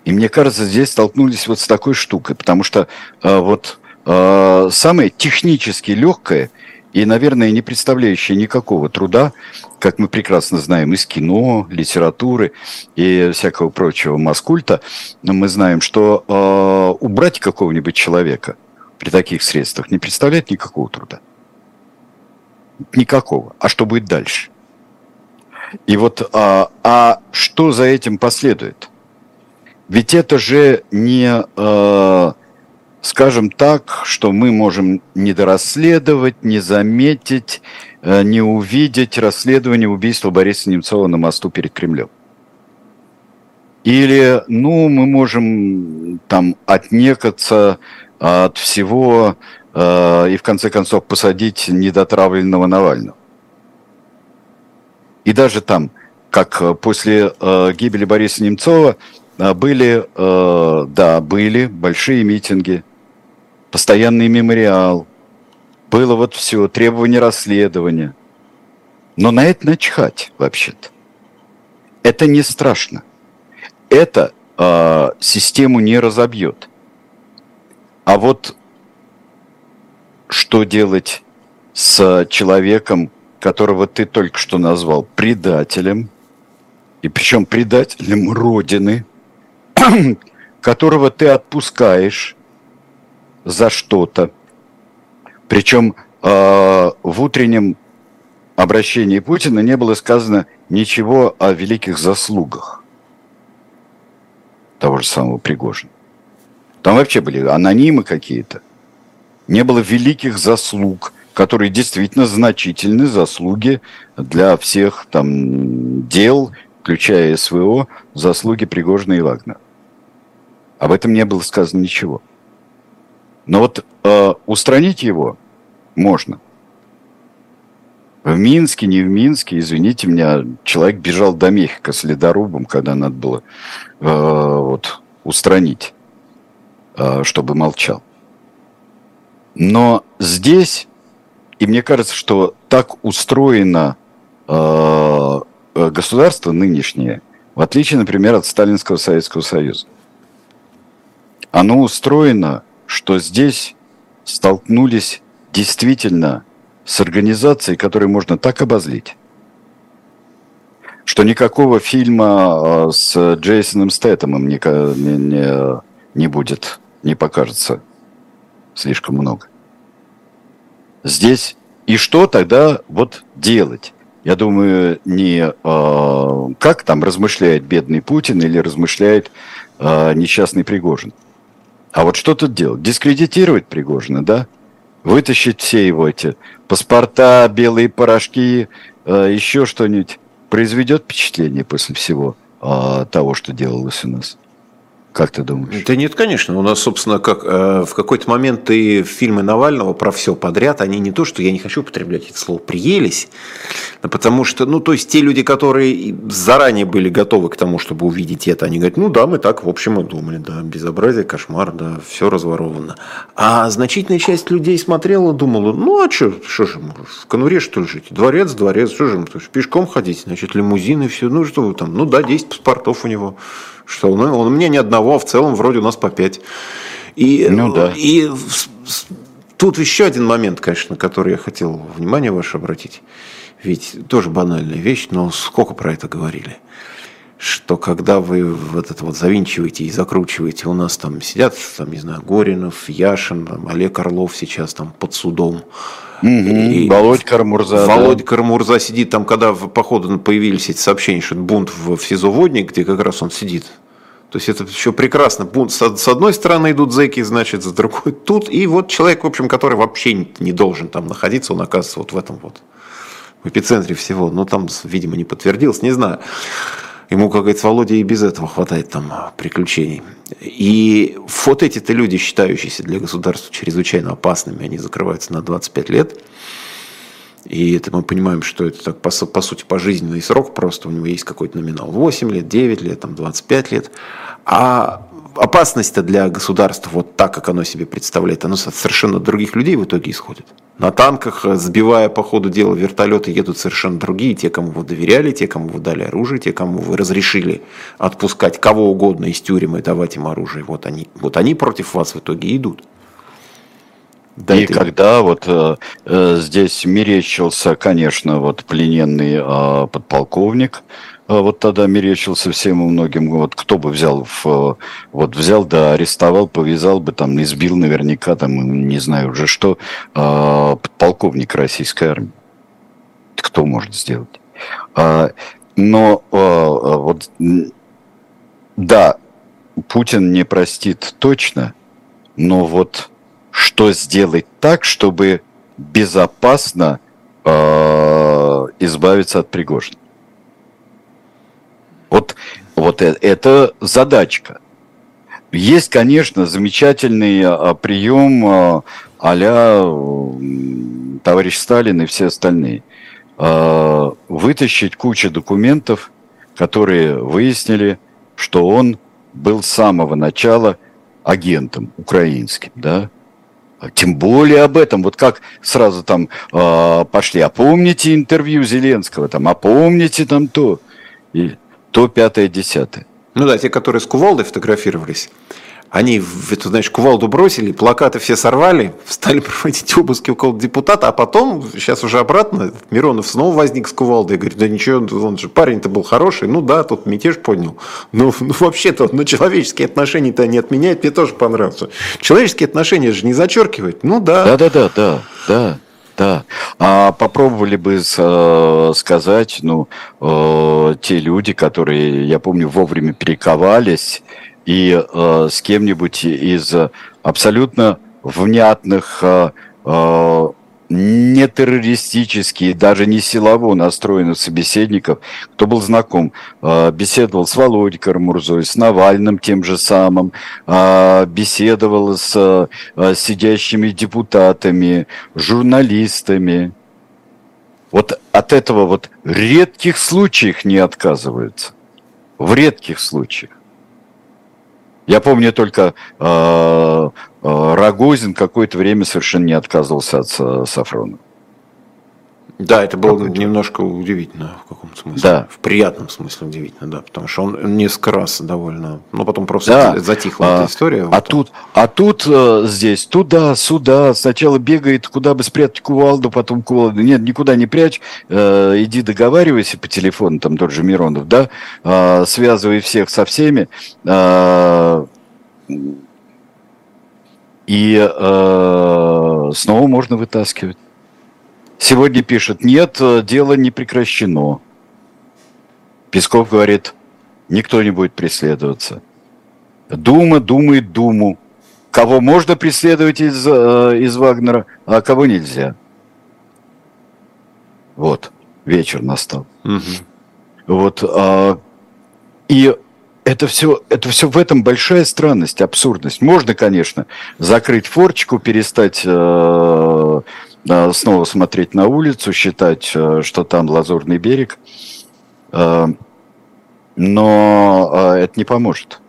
И мне кажется, здесь столкнулись вот с такой штукой, потому что э, вот самое технически легкое и, наверное, не представляющее никакого труда, как мы прекрасно знаем из кино, литературы и всякого прочего маскульта, мы знаем, что э, убрать какого-нибудь человека при таких средствах не представляет никакого труда. Никакого. А что будет дальше? И вот, а, а что за этим последует? Ведь это же не, э, скажем так, что мы можем не дорасследовать, не заметить, э, не увидеть расследование убийства Бориса Немцова на мосту перед Кремлем. Или, ну, мы можем там отнекаться от всего э, и в конце концов посадить недотравленного Навального. И даже там, как э, после э, гибели Бориса Немцова, э, были, э, да, были большие митинги, постоянный мемориал, было вот все, требования расследования. Но на это начхать вообще-то. Это не страшно. Это э, систему не разобьет. А вот что делать с человеком, которого ты только что назвал предателем, и причем предателем Родины, которого ты отпускаешь за что-то. Причем э, в утреннем обращении Путина не было сказано ничего о великих заслугах того же самого Пригожина. Там вообще были анонимы какие-то. Не было великих заслуг которые действительно значительны заслуги для всех там дел, включая СВО, заслуги Пригожина и Вагнера. Об этом не было сказано ничего. Но вот э, устранить его можно. В Минске, не в Минске, извините меня, человек бежал до Мехико с ледорубом, когда надо было э, вот, устранить, э, чтобы молчал. Но здесь и мне кажется, что так устроено э, э, государство нынешнее, в отличие, например, от Сталинского Советского Союза. Оно устроено, что здесь столкнулись действительно с организацией, которую можно так обозлить, что никакого фильма э, с Джейсоном Стэтомом не, не, не будет, не покажется слишком много здесь. И что тогда вот делать? Я думаю, не э, как там размышляет бедный Путин или размышляет э, несчастный Пригожин. А вот что тут делать? Дискредитировать Пригожина, да? Вытащить все его эти паспорта, белые порошки, э, еще что-нибудь. Произведет впечатление после всего э, того, что делалось у нас. Как ты думаешь? Да нет, конечно. У нас, собственно, как э, в какой-то момент и фильмы Навального про все подряд, они не то, что я не хочу употреблять это слово, приелись, потому что, ну, то есть те люди, которые заранее были готовы к тому, чтобы увидеть это, они говорят, ну да, мы так, в общем, и думали, да, безобразие, кошмар, да, все разворовано. А значительная часть людей смотрела, думала, ну, а что, что же, в конуре, что ли, жить? Дворец, дворец, что же, пешком ходить, значит, лимузины, все, ну, что вы там, ну да, 10 паспортов у него что он, он у меня ни одного, а в целом вроде у нас по пять. И, ну, да. и тут еще один момент, конечно, на который я хотел внимание ваше обратить. Ведь тоже банальная вещь, но сколько про это говорили что когда вы вот это вот завинчиваете и закручиваете, у нас там сидят, там, не знаю, Горинов, Яшин, там, Олег Орлов сейчас там под судом, Угу. И Володь Кармурза. Володь да. Кармурза сидит там, когда по ходу появились эти сообщения, что бунт в, в СИЗО-водник, где как раз он сидит. То есть это еще прекрасно. Бунт с, с одной стороны идут зэки, значит, с другой тут. И вот человек, в общем, который вообще не, не должен там находиться, он оказывается вот в этом вот, в эпицентре всего. Но там, видимо, не подтвердилось, не знаю. Ему, как говорится, Володя и без этого хватает там приключений. И вот эти-то люди, считающиеся для государства чрезвычайно опасными, они закрываются на 25 лет. И это мы понимаем, что это так, по, по сути пожизненный срок, просто у него есть какой-то номинал 8 лет, 9 лет, там 25 лет. А опасность-то для государства, вот так, как оно себе представляет, оно совершенно других людей в итоге исходит. На танках, э, сбивая по ходу дела вертолеты, едут совершенно другие. Те, кому вы доверяли, те, кому вы дали оружие, те, кому вы разрешили отпускать кого угодно из тюрьмы и давать им оружие. Вот они, вот они против вас в итоге идут. Да, и это... когда вот э, э, здесь мерещился, конечно, вот плененный э, подполковник, вот тогда мерещился всем и многим, вот кто бы взял, в, э, вот взял, да, арестовал, повязал бы, там, избил наверняка, там, не знаю уже что, э, подполковник российской армии. Кто может сделать? Э, но э, вот, да, Путин не простит точно, но вот что сделать так, чтобы безопасно э, избавиться от Пригожина. Вот, вот э, это задачка. Есть, конечно, замечательный а, прием а, а товарищ Сталин и все остальные. А, вытащить кучу документов, которые выяснили, что он был с самого начала агентом украинским, да, тем более об этом, вот как сразу там э, пошли, а помните интервью Зеленского, там, а помните там то, и то пятое, десятое. Ну да, те, которые с кувалдой фотографировались, они, это, знаешь, кувалду бросили, плакаты все сорвали, стали проводить обыски около депутата, а потом, сейчас уже обратно, Миронов снова возник с кувалдой и говорит, да ничего, он же парень-то был хороший, ну да, тут мятеж поднял. Ну, ну вообще-то, ну человеческие отношения-то не отменяет, мне тоже понравился. Человеческие отношения же не зачеркивает, ну да. Да-да-да, да, да. Да. А попробовали бы э, сказать, ну, э, те люди, которые, я помню, вовремя перековались и э, с кем-нибудь из абсолютно внятных, не террористических, даже не силово настроенных собеседников, кто был знаком, э, беседовал с Володей Карамурзой, с Навальным тем же самым, э, беседовал с э, сидящими депутатами, журналистами. Вот от этого вот редких случаев не отказываются. В редких случаях. Я помню только э, э, Рогозин какое-то время совершенно не отказывался от э, Сафрона. Да, это было Какой-то. немножко удивительно в каком-то смысле. Да. В приятном смысле удивительно, да. Потому что он несколько раз довольно. Ну, потом просто да. затихла а, эта история. А вот тут, а тут э, здесь туда, сюда. Сначала бегает, куда бы спрятать кувалду, потом кувалду. Нет, никуда не прячь. Э, иди договаривайся по телефону, там тот же Миронов, да. Э, связывай всех со всеми. Э, и э, снова можно вытаскивать. Сегодня пишет, нет, э, дело не прекращено. Песков говорит, никто не будет преследоваться. Дума думает Думу. Кого можно преследовать из, э, из Вагнера, а кого нельзя. Вот, вечер настал. Угу. Вот, а, и это все, это все в этом большая странность, абсурдность. Можно, конечно, закрыть форчику, перестать э, снова смотреть на улицу, считать, э, что там лазурный берег. Э, но э, это не поможет.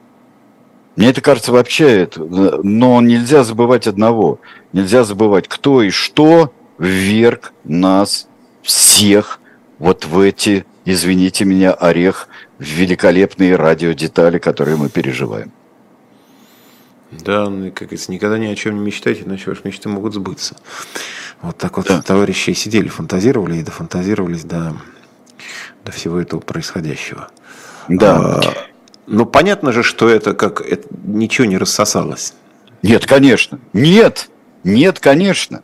Мне это кажется вообще, но нельзя забывать одного. Нельзя забывать, кто и что вверг нас всех вот в эти, извините меня, орех, великолепные радиодетали, которые мы переживаем. Да, ну, как говорится, никогда ни о чем не мечтайте, иначе ваши мечты могут сбыться. Вот так вот да. товарищи сидели, фантазировали и дофантазировались до, до всего этого происходящего. Да. А, ну, понятно же, что это как это, ничего не рассосалось. Нет, конечно. Нет, нет, конечно.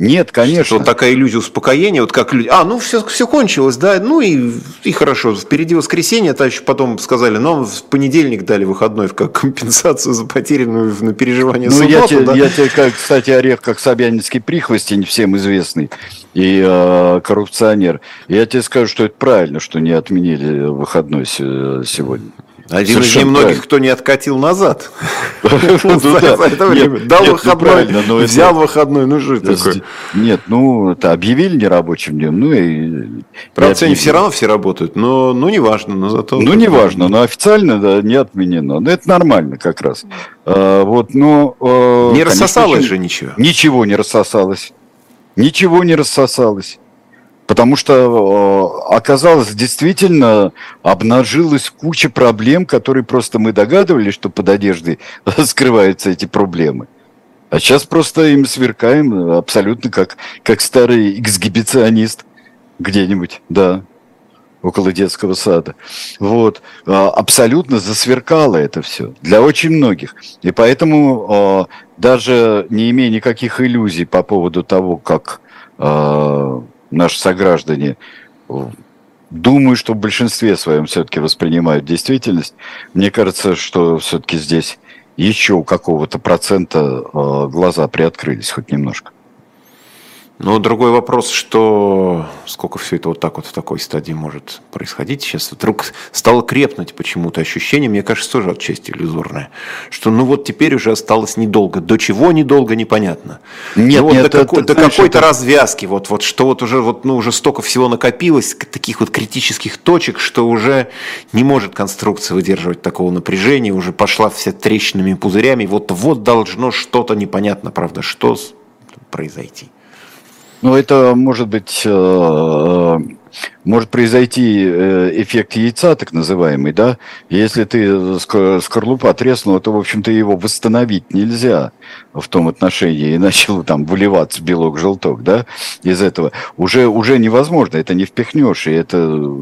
Нет, конечно. Что вот такая иллюзия успокоения, вот как люди, а, ну все, все кончилось, да, ну и, и хорошо, впереди воскресенье, а еще потом сказали, нам в понедельник дали выходной как компенсацию за потерянную на переживание ну, субботу, я тебе, да? я тебе, кстати, орех, как Собянинский прихвостень, всем известный, и э, коррупционер, я тебе скажу, что это правильно, что не отменили выходной сегодня. Один из немногих, кто не откатил назад ну. Дал ну выходной, взял выходной, ну что это такое? Нет, ну, это объявили нерабочим днем, ну и... Правда, они все равно все работают, но ну, не важно, но зато... Ну, не важно, но официально да, не отменено. Но это нормально как раз. А, вот, но... А, не рассосалось же ничего. Ничего не рассосалось. Ничего не рассосалось. Потому что оказалось, действительно обнажилась куча проблем, которые просто мы догадывались, что под одеждой скрываются эти проблемы. А сейчас просто им сверкаем абсолютно как, как старый эксгибиционист где-нибудь, да, около детского сада. Вот. А, абсолютно засверкало это все для очень многих. И поэтому а, даже не имея никаких иллюзий по поводу того, как наши сограждане думаю, что в большинстве своем все-таки воспринимают действительность. Мне кажется, что все-таки здесь еще у какого-то процента глаза приоткрылись хоть немножко. Но другой вопрос, что сколько все это вот так вот в такой стадии может происходить. Сейчас вдруг стало крепнуть почему-то ощущение, мне кажется, тоже отчасти иллюзорное, что ну вот теперь уже осталось недолго. До чего недолго, непонятно. Нет, ну, вот нет, до, какой, это, до какой-то это... развязки, вот, вот что вот уже, вот, ну, уже столько всего накопилось, таких вот критических точек, что уже не может конструкция выдерживать такого напряжения, уже пошла вся трещинами и пузырями, вот, вот должно что-то непонятно, правда, что произойти. Ну, это может быть, э, э, может произойти э, эффект яйца, так называемый, да? Если ты скорлупа треснула, то, в общем-то, его восстановить нельзя в том отношении, и начал там выливаться белок-желток, да, из этого. Уже, уже невозможно, это не впихнешь, и это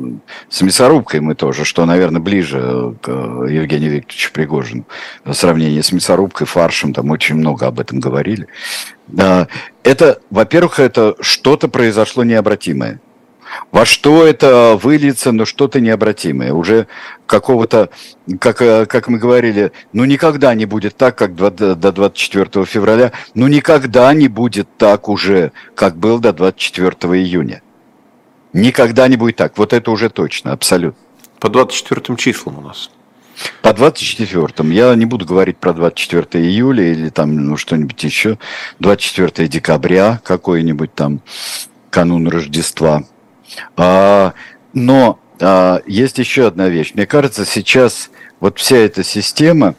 с мясорубкой мы тоже, что, наверное, ближе к Евгению Викторовичу Пригожину. В сравнении с мясорубкой, фаршем, там очень много об этом говорили. Это, во-первых, это что-то произошло необратимое. Во что это выльется, но что-то необратимое. Уже какого-то, как, как мы говорили, ну никогда не будет так, как до 24 февраля, ну никогда не будет так уже, как был до 24 июня. Никогда не будет так. Вот это уже точно, абсолютно. По 24 числам у нас. По 24-м. Я не буду говорить про 24 июля или там ну, что-нибудь еще. 24 декабря какой-нибудь там, канун Рождества. А, но а, есть еще одна вещь. Мне кажется, сейчас вот вся эта система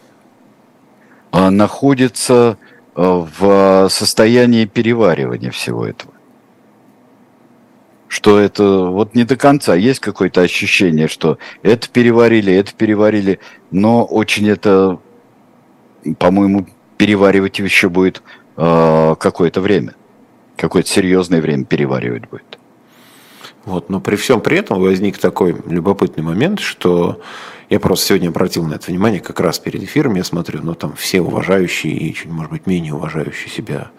а, находится в состоянии переваривания всего этого что это вот не до конца. Есть какое-то ощущение, что это переварили, это переварили, но очень это, по-моему, переваривать еще будет какое-то время. Какое-то серьезное время переваривать будет. Вот, но при всем при этом возник такой любопытный момент, что я просто сегодня обратил на это внимание, как раз перед эфиром я смотрю, ну там все уважающие и чуть, может быть, менее уважающие себя,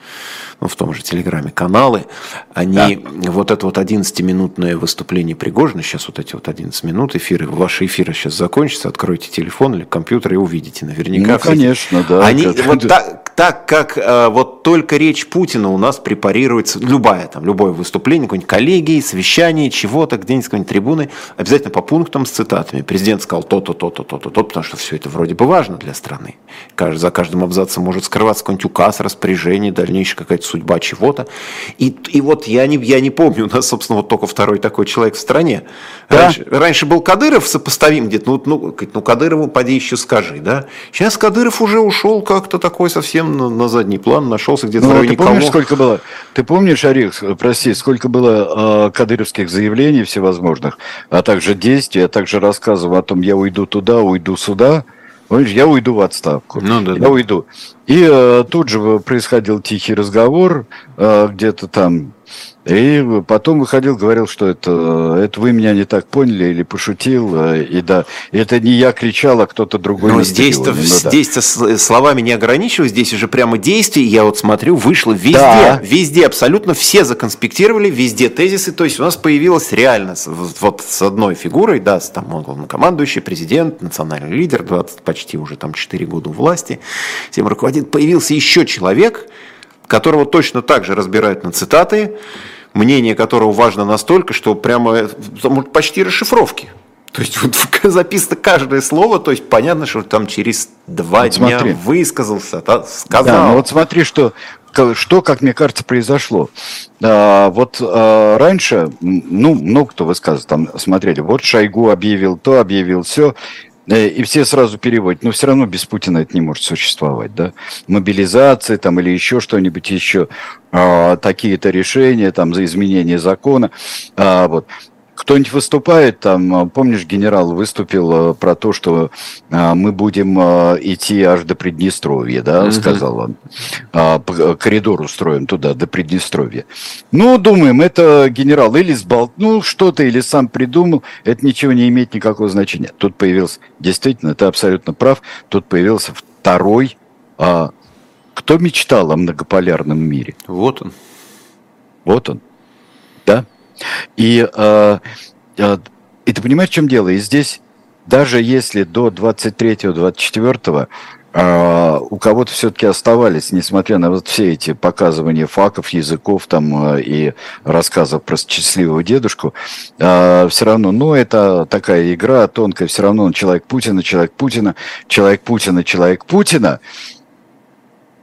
ну в том же Телеграме каналы, они, да. вот это вот 11-минутное выступление Пригожина, сейчас вот эти вот 11 минут эфиры, ваши эфиры сейчас закончатся, откройте телефон или компьютер и увидите наверняка. Ну, конечно, да. Они, вот так, так как э, вот только речь Путина у нас препарируется, любая там, любое выступление, какой-нибудь коллегии, совещание, чего-то, где-нибудь какой-нибудь трибуны, обязательно по пунктам с цитатами. Президент сказал то, то-то, то-то, то-то, то потому что все это вроде бы важно для страны. За каждым абзацем может скрываться какой-нибудь указ, распоряжение, дальнейшая какая-то судьба чего-то. И, и вот я не, я не помню, у нас, собственно, вот только второй такой человек в стране. Да? Раньше, раньше был Кадыров сопоставим где-то, ну, ну, ну Кадырову поди еще скажи, да? Сейчас Кадыров уже ушел как-то такой совсем на, на задний план, нашелся где-то ну, в районе ты помнишь, кого? сколько было, ты помнишь, Арих, прости, сколько было э, кадыровских заявлений всевозможных, а также действий, а также рассказов о том, я уйду туда, уйду сюда, Понимаешь, я уйду в отставку. Ну, да, я да. уйду. И э, тут же происходил тихий разговор, э, где-то там и потом выходил, говорил, что это, это вы меня не так поняли или пошутил. Э, и да, это не я кричал, а кто-то другой. Но здесь-то, ну, да. здесь-то словами не ограничиваюсь, здесь уже прямо действие, я вот смотрю, вышло везде, да. везде абсолютно все законспектировали, везде тезисы, то есть у нас появилась реально вот с одной фигурой, да, там он главнокомандующий, президент, национальный лидер, 20, почти уже там 4 года у власти, всем руководит, появился еще человек, которого точно так же разбирают на цитаты, мнение которого важно настолько, что прямо почти расшифровки. То есть вот записано каждое слово, то есть понятно, что там через два вот дня смотри. высказался, сказал. Да, ну вот смотри, что, что, как мне кажется, произошло. А, вот а, раньше, ну, много кто высказывал, там смотрели, вот Шойгу объявил то, объявил все, и все сразу переводят. Но все равно без Путина это не может существовать. Да? Мобилизация там, или еще что-нибудь еще, а, такие-то решения там, за изменение закона. А, вот кто-нибудь выступает, там, помнишь, генерал выступил э, про то, что а, мы будем а, идти аж до Приднестровья, да, угу. сказал он. А, коридор устроим туда, до Приднестровья. Ну, думаем, это генерал или сболтнул что-то, или сам придумал, это ничего не имеет никакого значения. Тут появился, действительно, ты абсолютно прав, тут появился второй, а, кто мечтал о многополярном мире? Вот он. Вот он, да. И, э, э, и ты понимаешь, в чем дело? И здесь, даже если до 23-24 э, у кого-то все-таки оставались, несмотря на вот все эти показывания факов, языков там э, и рассказов про счастливого дедушку, э, все равно, ну, это такая игра тонкая, все равно он человек Путина, человек Путина, человек Путина, человек Путина.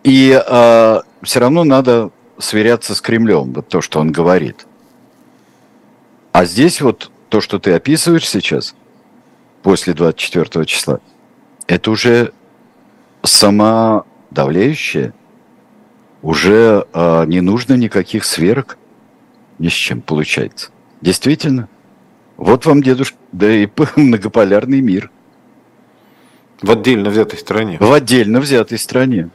И э, все равно надо сверяться с Кремлем, вот то, что он говорит. А здесь вот то, что ты описываешь сейчас, после 24 числа, это уже самодавляющее, уже э, не нужно никаких сверок ни с чем получается. Действительно. Вот вам, дедушка, да и многополярный мир. В отдельно взятой стране. В отдельно взятой стране.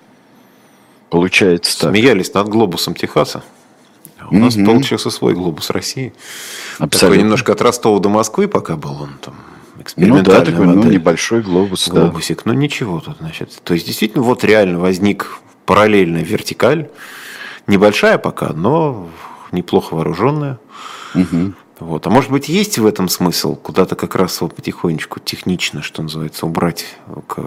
Получается так. Смеялись над глобусом Техаса. У нас получился свой глобус России. Абсолютно. Такой немножко от Ростова до Москвы, пока был он там ну да, такой ну, небольшой глобус. Глобусик. Да. Ну ничего тут, значит. То есть, действительно, вот реально возник параллельная вертикаль. Небольшая пока, но неплохо вооруженная. Угу. Вот. А может быть, есть в этом смысл куда-то как раз вот потихонечку, технично, что называется, убрать к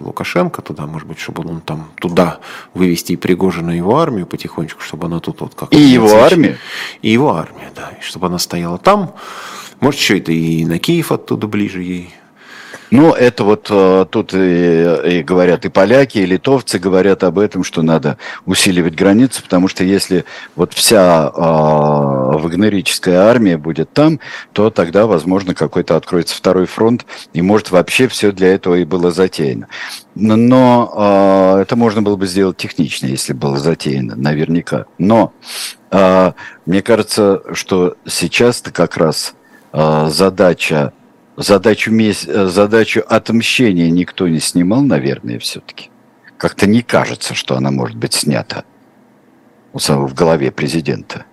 Лукашенко туда, может быть, чтобы он там туда вывести и Пригожина его армию потихонечку, чтобы она тут вот как И его армия? И его армия, да. И чтобы она стояла там. Может, еще это и на Киев оттуда ближе ей. Ну, это вот э, тут и, и говорят и поляки, и литовцы говорят об этом, что надо усиливать границы, потому что если вот вся э, вагнерическая армия будет там, то тогда, возможно, какой-то откроется второй фронт, и может вообще все для этого и было затеяно. Но э, это можно было бы сделать технично, если было затеяно, наверняка. Но э, мне кажется, что сейчас-то как раз э, задача задачу, э, задачу отмщения никто не снимал, наверное, все-таки. Как-то не кажется, что она может быть снята в голове президента.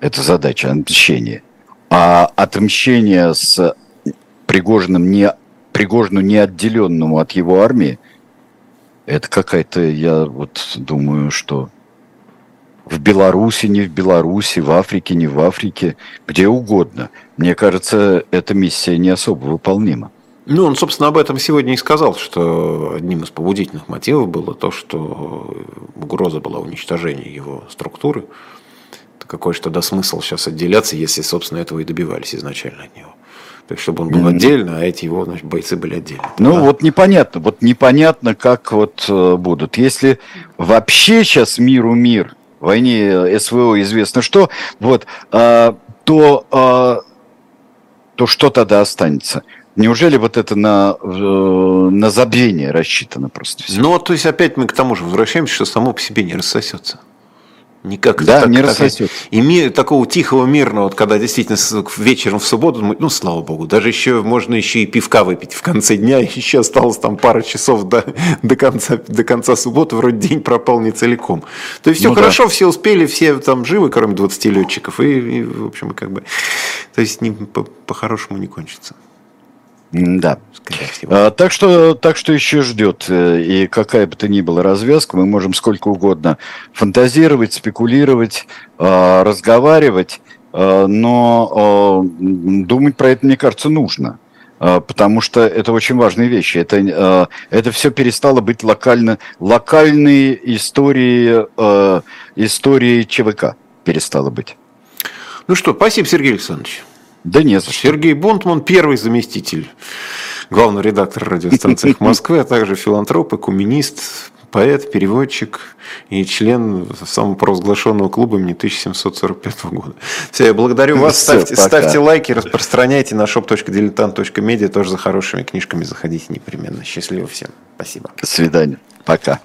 Это задача отмщения. А отмщение с Пригожиным не, Пригожину не отделенному от его армии, это какая-то, я вот думаю, что в Беларуси, не в Беларуси, в Африке, не в Африке, где угодно. Мне кажется, эта миссия не особо выполнима. Ну, он, собственно, об этом сегодня и сказал, что одним из побудительных мотивов было то, что угроза была уничтожения его структуры. Какой же тогда смысл сейчас отделяться, если, собственно, этого и добивались изначально от него? То есть, чтобы он был отдельно, а эти его значит, бойцы были отдельно. Ну, да? вот непонятно, вот непонятно, как вот э, будут. Если вообще сейчас миру мир, войне СВО известно что, вот, а, то, а, то что тогда останется? Неужели вот это на, на забвение рассчитано просто все? Ну, то есть опять мы к тому же возвращаемся, что само по себе не рассосется. Никак да, так, не рассосется. И мир, такого тихого, мирного, вот когда действительно вечером в субботу, ну, слава богу, даже еще можно еще и пивка выпить в конце дня, еще осталось там пара часов до, до, конца, до конца субботы, вроде день пропал не целиком. То есть все ну, хорошо, да. все успели, все там живы, кроме 20 летчиков, и, и в общем, как бы, то есть не, по, по-хорошему не кончится. Да. А, так, что, так что еще ждет. Э, и какая бы то ни была развязка, мы можем сколько угодно фантазировать, спекулировать, а, разговаривать, а, но думать про это, мне кажется, нужно. Потому что это очень важные вещи. Это, это все перестало быть локально, локальные истории, истории ЧВК перестало быть. Ну что, спасибо, Сергей Александрович. Да нет. Сергей Бунтман, первый заместитель главного редактора радиостанции Москвы, а также филантроп, экуменист, поэт, переводчик и член самопровозглашенного клуба имени 1745 года. Все, я благодарю вас. Все, ставьте, ставьте лайки, распространяйте на shop.diletant.media. Тоже за хорошими книжками заходите непременно. Счастливо всем. Спасибо. До свидания. Пока.